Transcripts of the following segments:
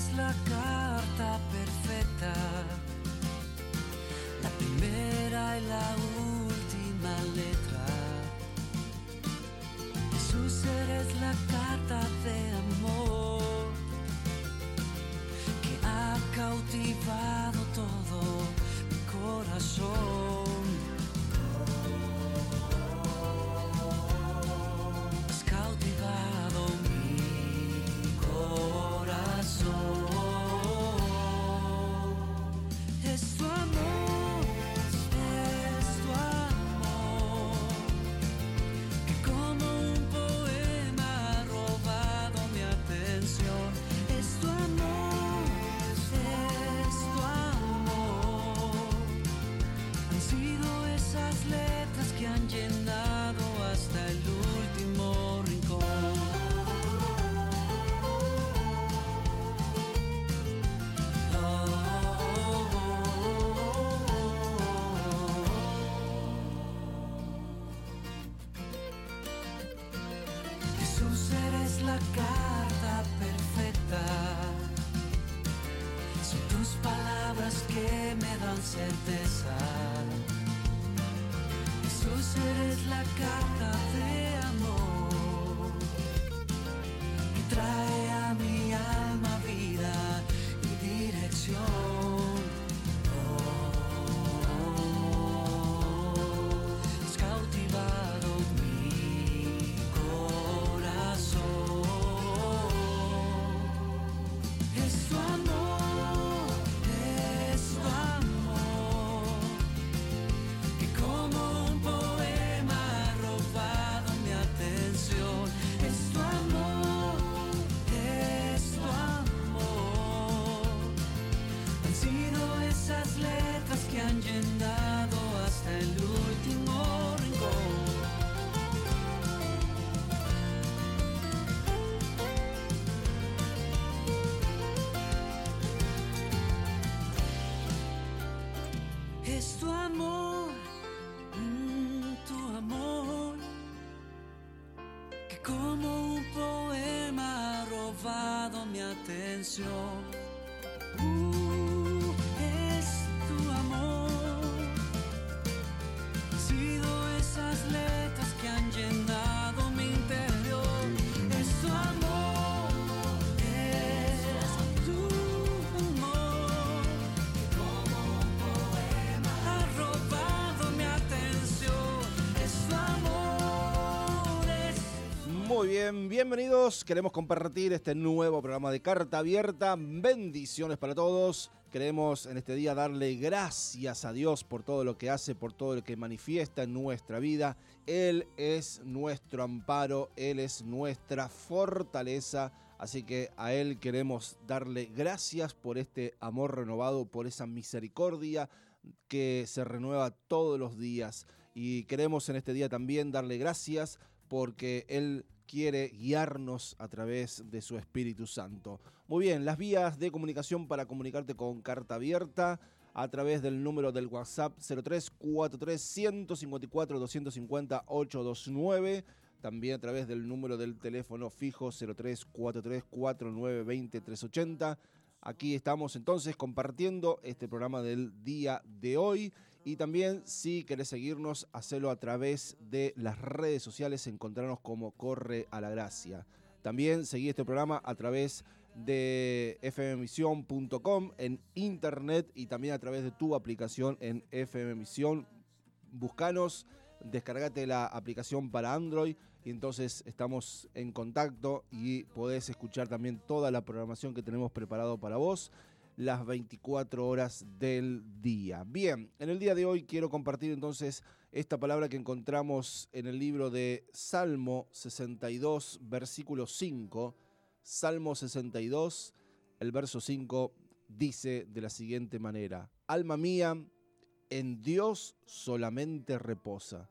Jesús eres la carta bien, bienvenidos. Queremos compartir este nuevo programa de Carta Abierta. Bendiciones para todos. Queremos en este día darle gracias a Dios por todo lo que hace, por todo lo que manifiesta en nuestra vida. Él es nuestro amparo, Él es nuestra fortaleza. Así que a Él queremos darle gracias por este amor renovado, por esa misericordia que se renueva todos los días. Y queremos en este día también darle gracias porque Él quiere guiarnos a través de su Espíritu Santo. Muy bien, las vías de comunicación para comunicarte con Carta Abierta a través del número del WhatsApp 0343 154 250 829. También a través del número del teléfono fijo 0343 4920 380. Aquí estamos entonces compartiendo este programa del día de hoy. Y también si querés seguirnos, hacelo a través de las redes sociales, encontrarnos como Corre a la Gracia. También seguí este programa a través de fmmisión.com en internet y también a través de tu aplicación en fmmisión. Buscanos, descargate la aplicación para Android y entonces estamos en contacto y podés escuchar también toda la programación que tenemos preparado para vos las 24 horas del día. Bien, en el día de hoy quiero compartir entonces esta palabra que encontramos en el libro de Salmo 62, versículo 5. Salmo 62, el verso 5 dice de la siguiente manera, Alma mía, en Dios solamente reposa,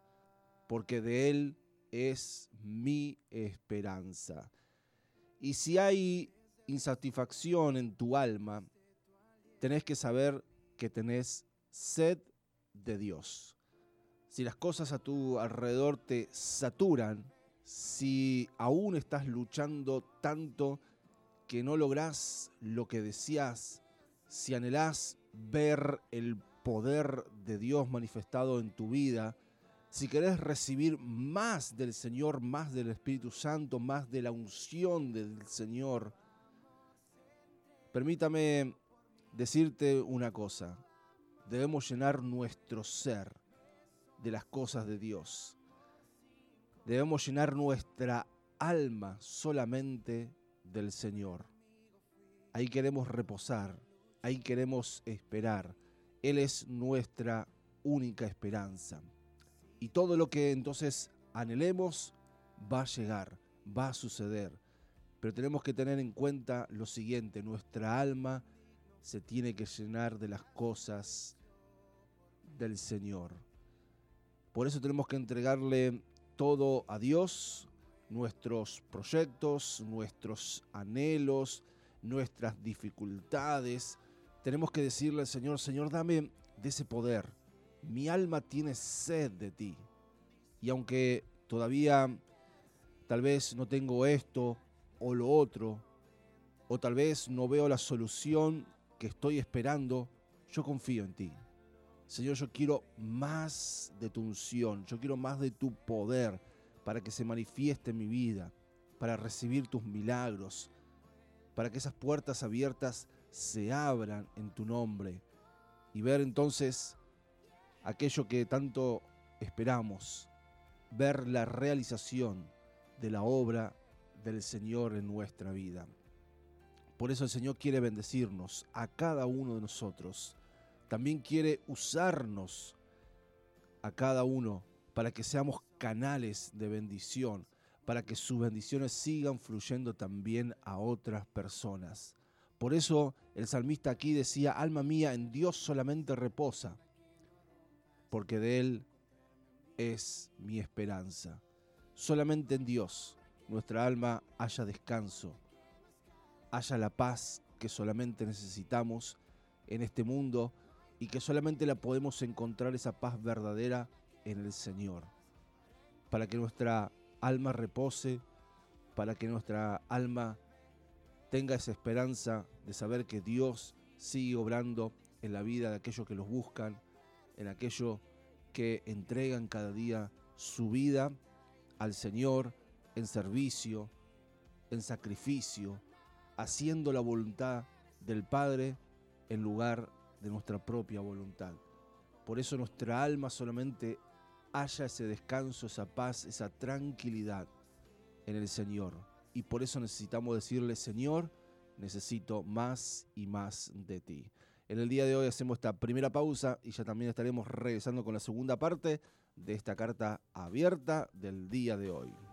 porque de Él es mi esperanza. Y si hay insatisfacción en tu alma, tenés que saber que tenés sed de Dios. Si las cosas a tu alrededor te saturan, si aún estás luchando tanto que no lográs lo que deseas, si anhelás ver el poder de Dios manifestado en tu vida, si querés recibir más del Señor, más del Espíritu Santo, más de la unción del Señor, permítame decirte una cosa. Debemos llenar nuestro ser de las cosas de Dios. Debemos llenar nuestra alma solamente del Señor. Ahí queremos reposar, ahí queremos esperar. Él es nuestra única esperanza. Y todo lo que entonces anhelemos va a llegar, va a suceder. Pero tenemos que tener en cuenta lo siguiente, nuestra alma se tiene que llenar de las cosas del Señor. Por eso tenemos que entregarle todo a Dios, nuestros proyectos, nuestros anhelos, nuestras dificultades. Tenemos que decirle al Señor, Señor, dame de ese poder. Mi alma tiene sed de ti. Y aunque todavía tal vez no tengo esto o lo otro, o tal vez no veo la solución que estoy esperando, yo confío en ti. Señor, yo quiero más de tu unción, yo quiero más de tu poder para que se manifieste en mi vida, para recibir tus milagros, para que esas puertas abiertas se abran en tu nombre y ver entonces aquello que tanto esperamos, ver la realización de la obra del Señor en nuestra vida. Por eso el Señor quiere bendecirnos a cada uno de nosotros. También quiere usarnos a cada uno para que seamos canales de bendición, para que sus bendiciones sigan fluyendo también a otras personas. Por eso el salmista aquí decía, alma mía, en Dios solamente reposa, porque de Él es mi esperanza. Solamente en Dios nuestra alma haya descanso, haya la paz que solamente necesitamos en este mundo y que solamente la podemos encontrar esa paz verdadera en el Señor. Para que nuestra alma repose, para que nuestra alma tenga esa esperanza de saber que Dios sigue obrando en la vida de aquellos que los buscan, en aquellos que entregan cada día su vida al Señor en servicio, en sacrificio, haciendo la voluntad del Padre en lugar de nuestra propia voluntad. Por eso nuestra alma solamente haya ese descanso, esa paz, esa tranquilidad en el Señor. Y por eso necesitamos decirle, Señor, necesito más y más de ti. En el día de hoy hacemos esta primera pausa y ya también estaremos regresando con la segunda parte de esta carta abierta del día de hoy.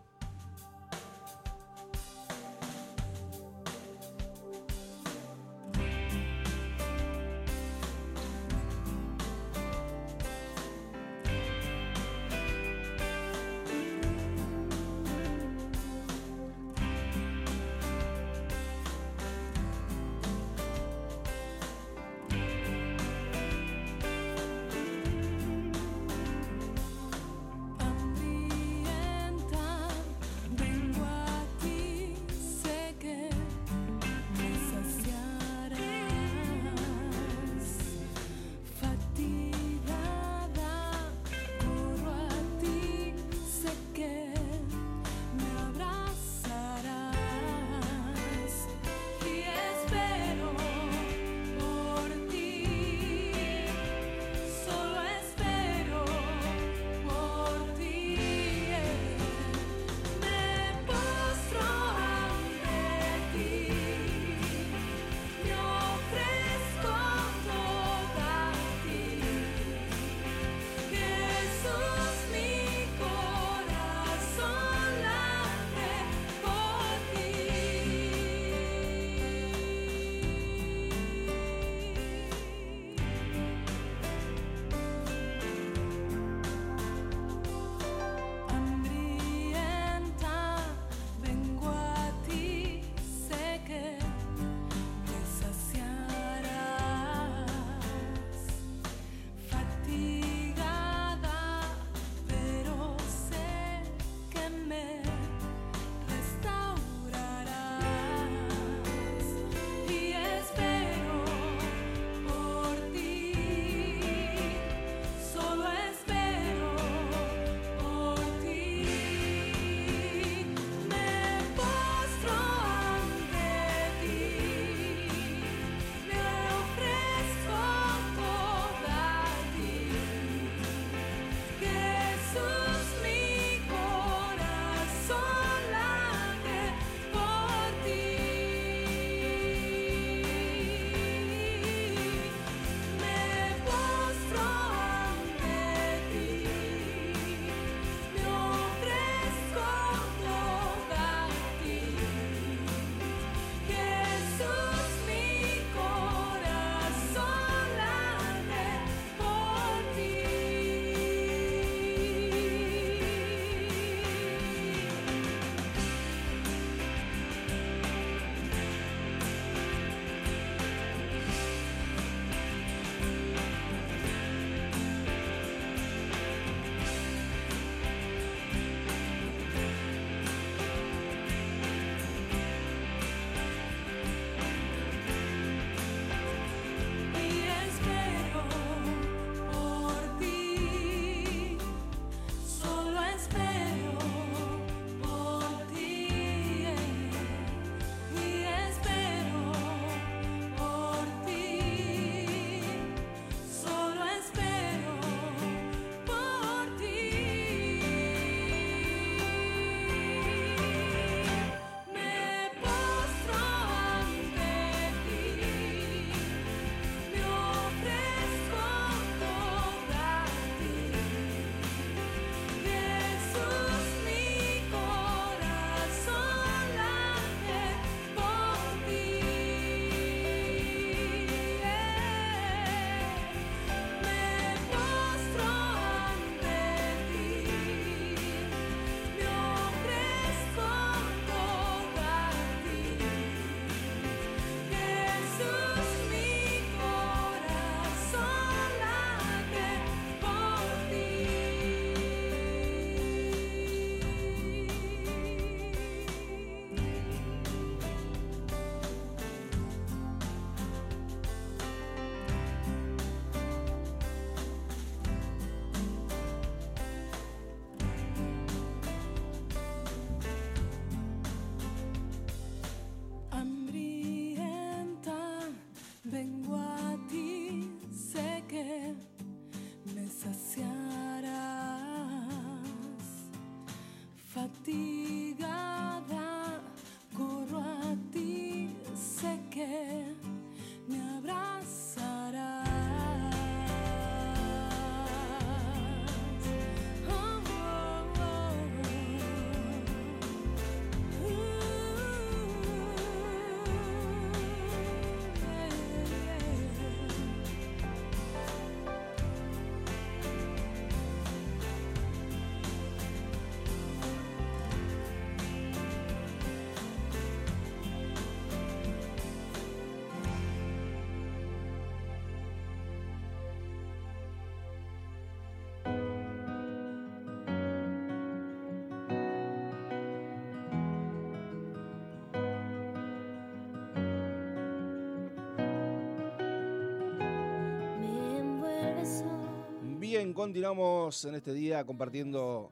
Continuamos en este día compartiendo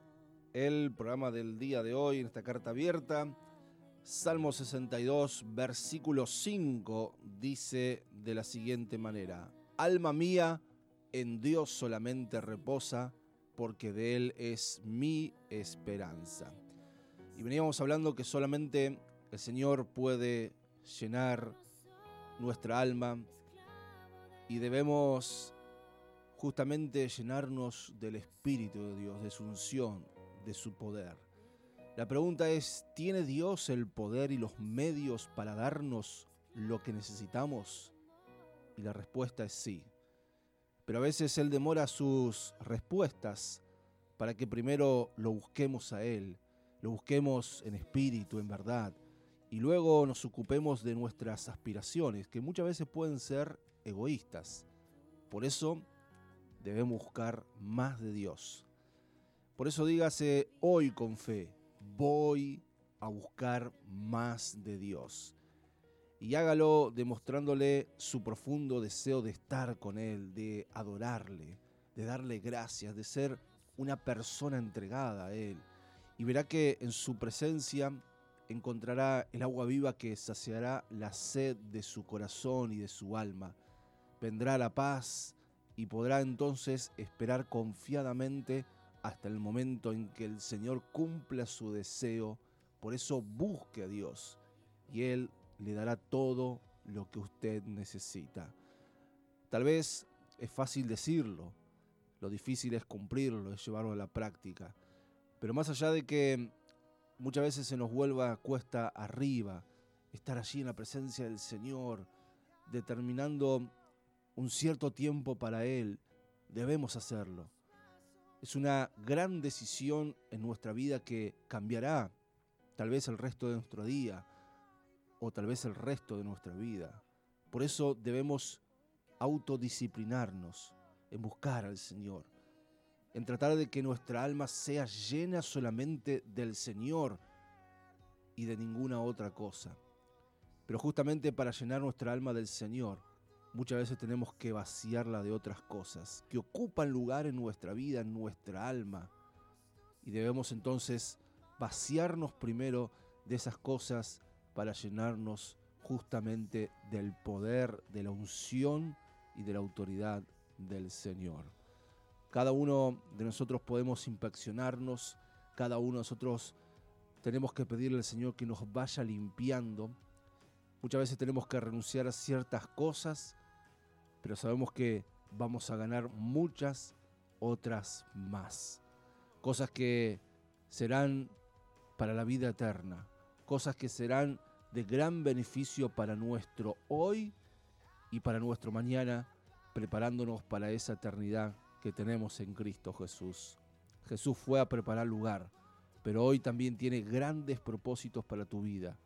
el programa del día de hoy en esta carta abierta. Salmo 62, versículo 5 dice de la siguiente manera, Alma mía, en Dios solamente reposa, porque de Él es mi esperanza. Y veníamos hablando que solamente el Señor puede llenar nuestra alma y debemos justamente llenarnos del Espíritu de Dios, de su unción, de su poder. La pregunta es, ¿tiene Dios el poder y los medios para darnos lo que necesitamos? Y la respuesta es sí. Pero a veces Él demora sus respuestas para que primero lo busquemos a Él, lo busquemos en espíritu, en verdad, y luego nos ocupemos de nuestras aspiraciones, que muchas veces pueden ser egoístas. Por eso debemos buscar más de Dios. Por eso dígase hoy con fe, voy a buscar más de Dios. Y hágalo demostrándole su profundo deseo de estar con Él, de adorarle, de darle gracias, de ser una persona entregada a Él. Y verá que en su presencia encontrará el agua viva que saciará la sed de su corazón y de su alma. Vendrá la paz, y podrá entonces esperar confiadamente hasta el momento en que el Señor cumpla su deseo. Por eso busque a Dios y Él le dará todo lo que usted necesita. Tal vez es fácil decirlo, lo difícil es cumplirlo, es llevarlo a la práctica. Pero más allá de que muchas veces se nos vuelva cuesta arriba, estar allí en la presencia del Señor, determinando un cierto tiempo para Él, debemos hacerlo. Es una gran decisión en nuestra vida que cambiará tal vez el resto de nuestro día o tal vez el resto de nuestra vida. Por eso debemos autodisciplinarnos en buscar al Señor, en tratar de que nuestra alma sea llena solamente del Señor y de ninguna otra cosa. Pero justamente para llenar nuestra alma del Señor, muchas veces tenemos que vaciarla de otras cosas que ocupan lugar en nuestra vida, en nuestra alma. Y debemos entonces vaciarnos primero de esas cosas para llenarnos justamente del poder, de la unción y de la autoridad del Señor. Cada uno de nosotros podemos inspeccionarnos, cada uno de nosotros tenemos que pedirle al Señor que nos vaya limpiando. Muchas veces tenemos que renunciar a ciertas cosas pero sabemos que vamos a ganar muchas otras más. Cosas que serán para la vida eterna, cosas que serán de gran beneficio para nuestro hoy y para nuestro mañana, preparándonos para esa eternidad que tenemos en Cristo Jesús. Jesús fue a preparar lugar, pero hoy también tiene grandes propósitos para tu vida.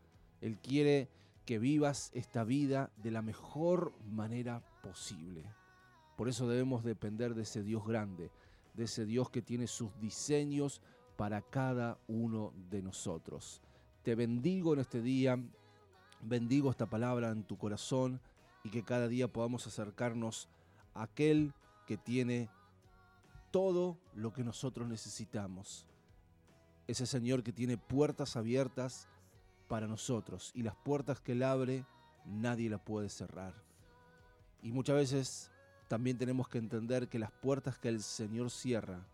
Él quiere que vivas esta vida de la mejor manera Por eso debemos depender de ese Dios grande, de ese Dios que tiene sus diseños para cada uno de nosotros. Te bendigo en este día, bendigo esta palabra en tu corazón y que cada día podamos acercarnos a aquel que tiene todo lo que nosotros necesitamos. Ese Señor que tiene puertas abiertas para nosotros y las puertas que Él abre nadie las puede cerrar. Y muchas veces también tenemos que entender que las puertas que el Señor cierra,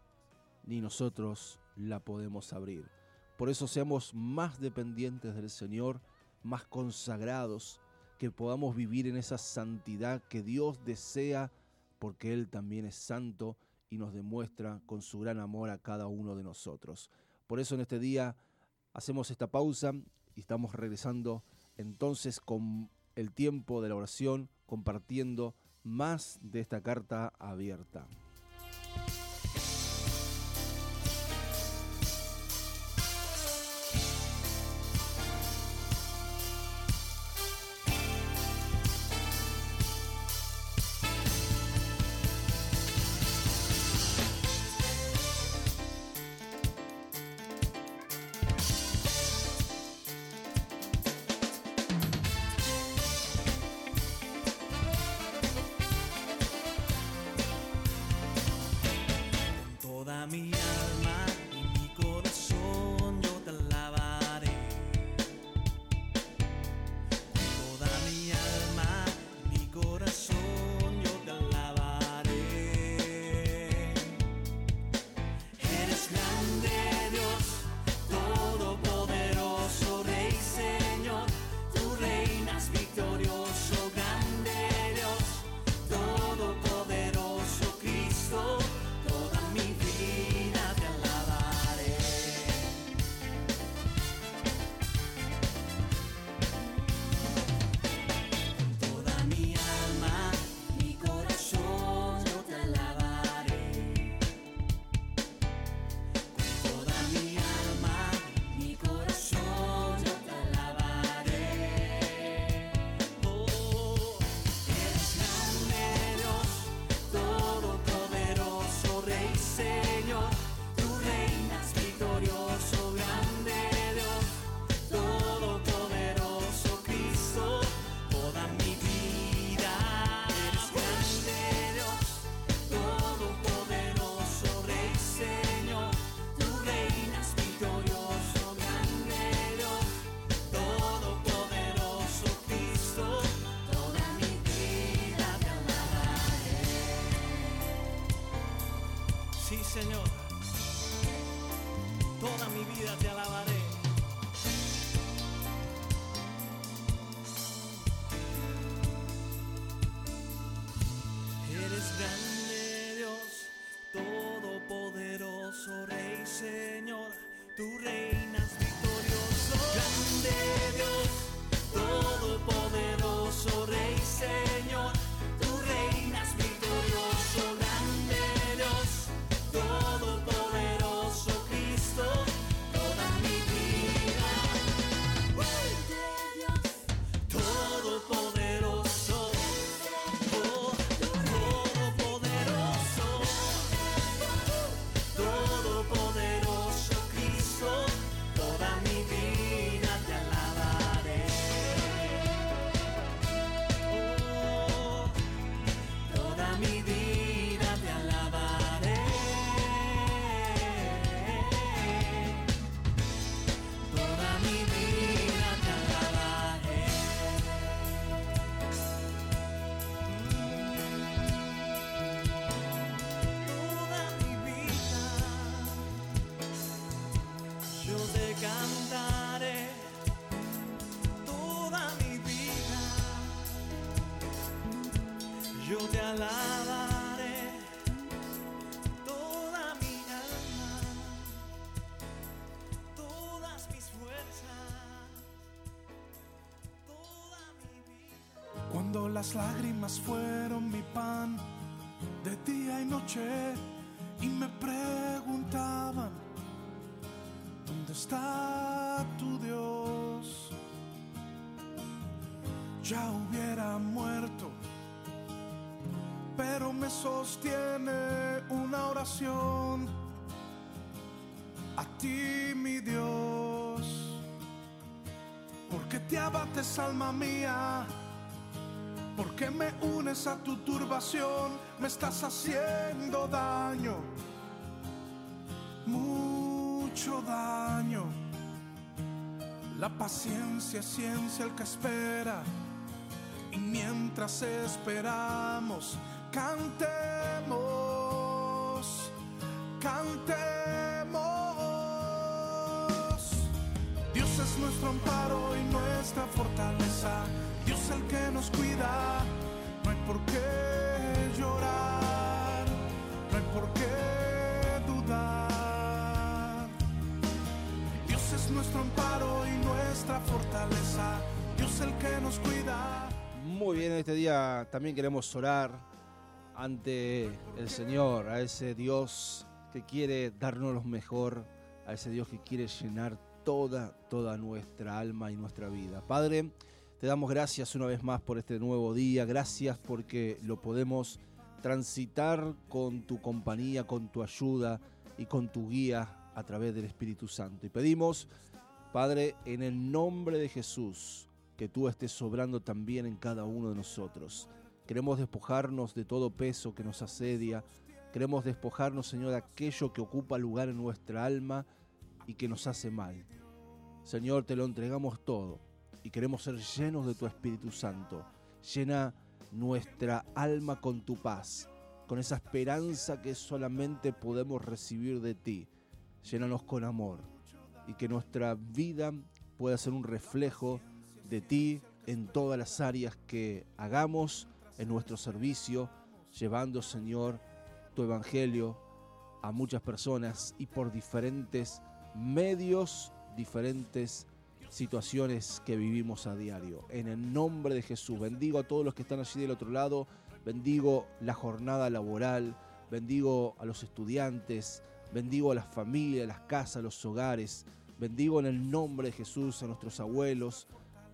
ni nosotros la podemos abrir. Por eso seamos más dependientes del Señor, más consagrados, que podamos vivir en esa santidad que Dios desea, porque Él también es santo y nos demuestra con su gran amor a cada uno de nosotros. Por eso en este día hacemos esta pausa y estamos regresando entonces con el tiempo de la oración, compartiendo más de esta carta abierta. Alabaré toda mi alma, todas mis fuerzas, toda mi vida. Cuando las lágrimas fueron mi pan de día y noche y me preguntaban, ¿dónde está tu Dios? Ya hubiera muerto, pero me sostiene una oración a ti, mi Dios. Porque te abates, alma mía? porque me unes a tu turbación, me estás haciendo daño, mucho daño. La paciencia es ciencia el que espera, y mientras esperamos, cantemos, cantemos. Dios es nuestro amparo y nuestra fortaleza. Dios el que nos cuida, no hay por qué llorar, no hay por qué dudar. Dios es nuestro amparo y nuestra fortaleza, Dios el que nos cuida. Muy bien, este día también queremos orar ante el Señor, a ese Dios que quiere darnos lo mejor, a ese Dios que quiere llenar toda, toda nuestra alma y nuestra vida. Padre, te damos gracias una vez más por este nuevo día, gracias porque lo podemos transitar con tu compañía, con tu ayuda y con tu guía a través del Espíritu Santo. Y pedimos, Padre, en el nombre de Jesús, que tú estés sobrando también en cada uno de nosotros. Queremos despojarnos de todo peso que nos asedia. Queremos despojarnos, Señor, de aquello que ocupa lugar en nuestra alma y que nos hace mal. Señor, te lo entregamos todo y queremos ser llenos de tu Espíritu Santo. Llena nuestra alma con tu paz, con esa esperanza que solamente podemos recibir de ti. Llénanos con amor y que nuestra vida pueda ser un reflejo de ti en todas las áreas que hagamos en nuestro servicio, llevando, Señor, tu evangelio a muchas personas y por diferentes medios, diferentes situaciones que vivimos a diario. En el nombre de Jesús, bendigo a todos los que están allí del otro lado, bendigo la jornada laboral, bendigo a los estudiantes, bendigo a las familias, las casas, los hogares, bendigo en el nombre de Jesús a nuestros abuelos,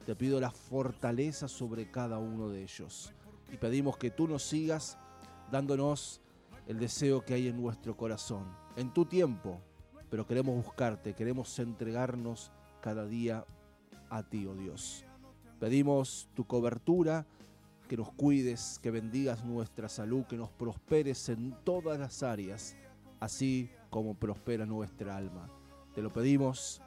te pido la fortaleza sobre cada uno de ellos. Y pedimos que tú nos sigas dándonos el deseo que hay en nuestro corazón, en tu tiempo, pero queremos buscarte, queremos entregarnos cada día a ti, oh Dios. Pedimos tu cobertura, que nos cuides, que bendigas nuestra salud, que nos prosperes en todas las áreas, así como prospera nuestra alma. Te lo pedimos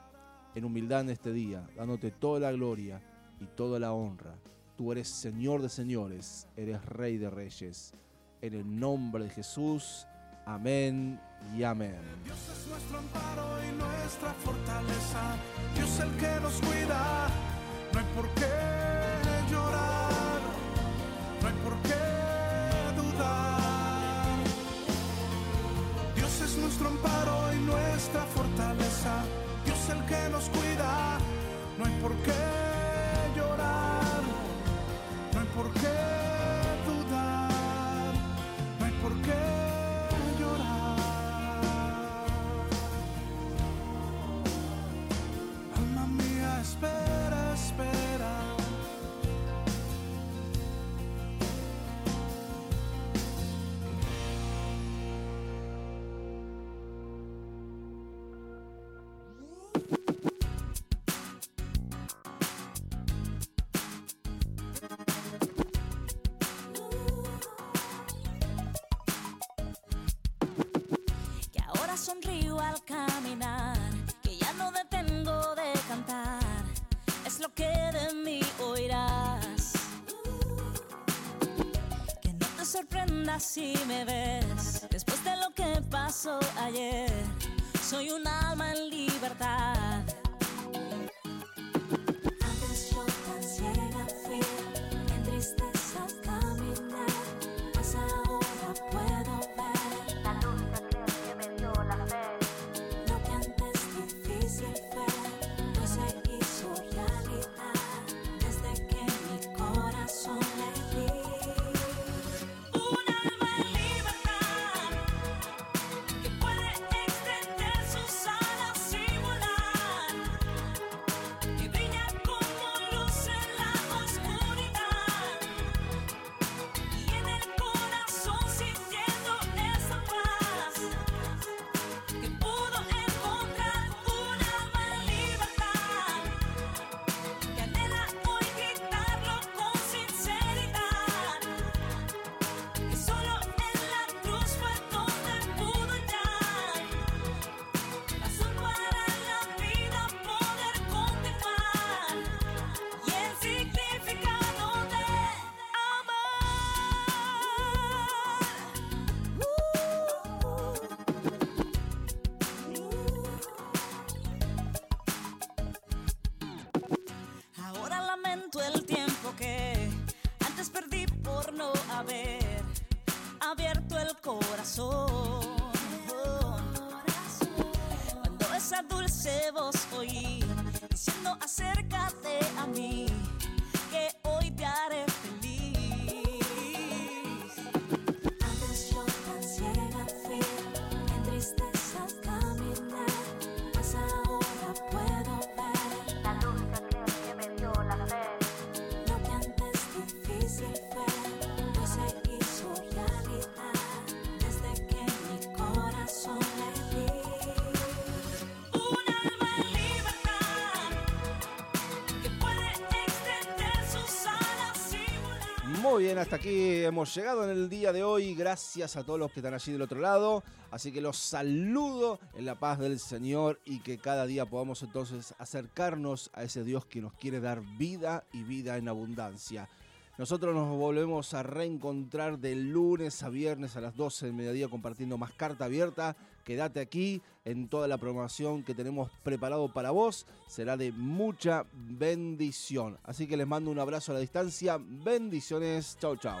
en humildad en este día, dándote toda la gloria y toda la honra. Tú eres Señor de señores, eres Rey de reyes. En el nombre de Jesús, amén y amén. Dios es nuestro amparo y nuestra fortaleza. Dios el que nos cuida. No hay por qué por si me ves, después de lo que pasó ayer, soy un Muy bien, hasta aquí hemos llegado en el día de hoy. Gracias a todos los que están allí del otro lado. Así que los saludo en la paz del Señor y que cada día podamos entonces acercarnos a ese Dios que nos quiere dar vida y vida en abundancia. Nosotros nos volvemos a reencontrar de lunes a viernes a las 12 del mediodía compartiendo más carta abierta. Quédate aquí en toda la programación que tenemos preparado para vos. Será de mucha bendición. Así que les mando un abrazo a la distancia. Bendiciones. Chau, chau.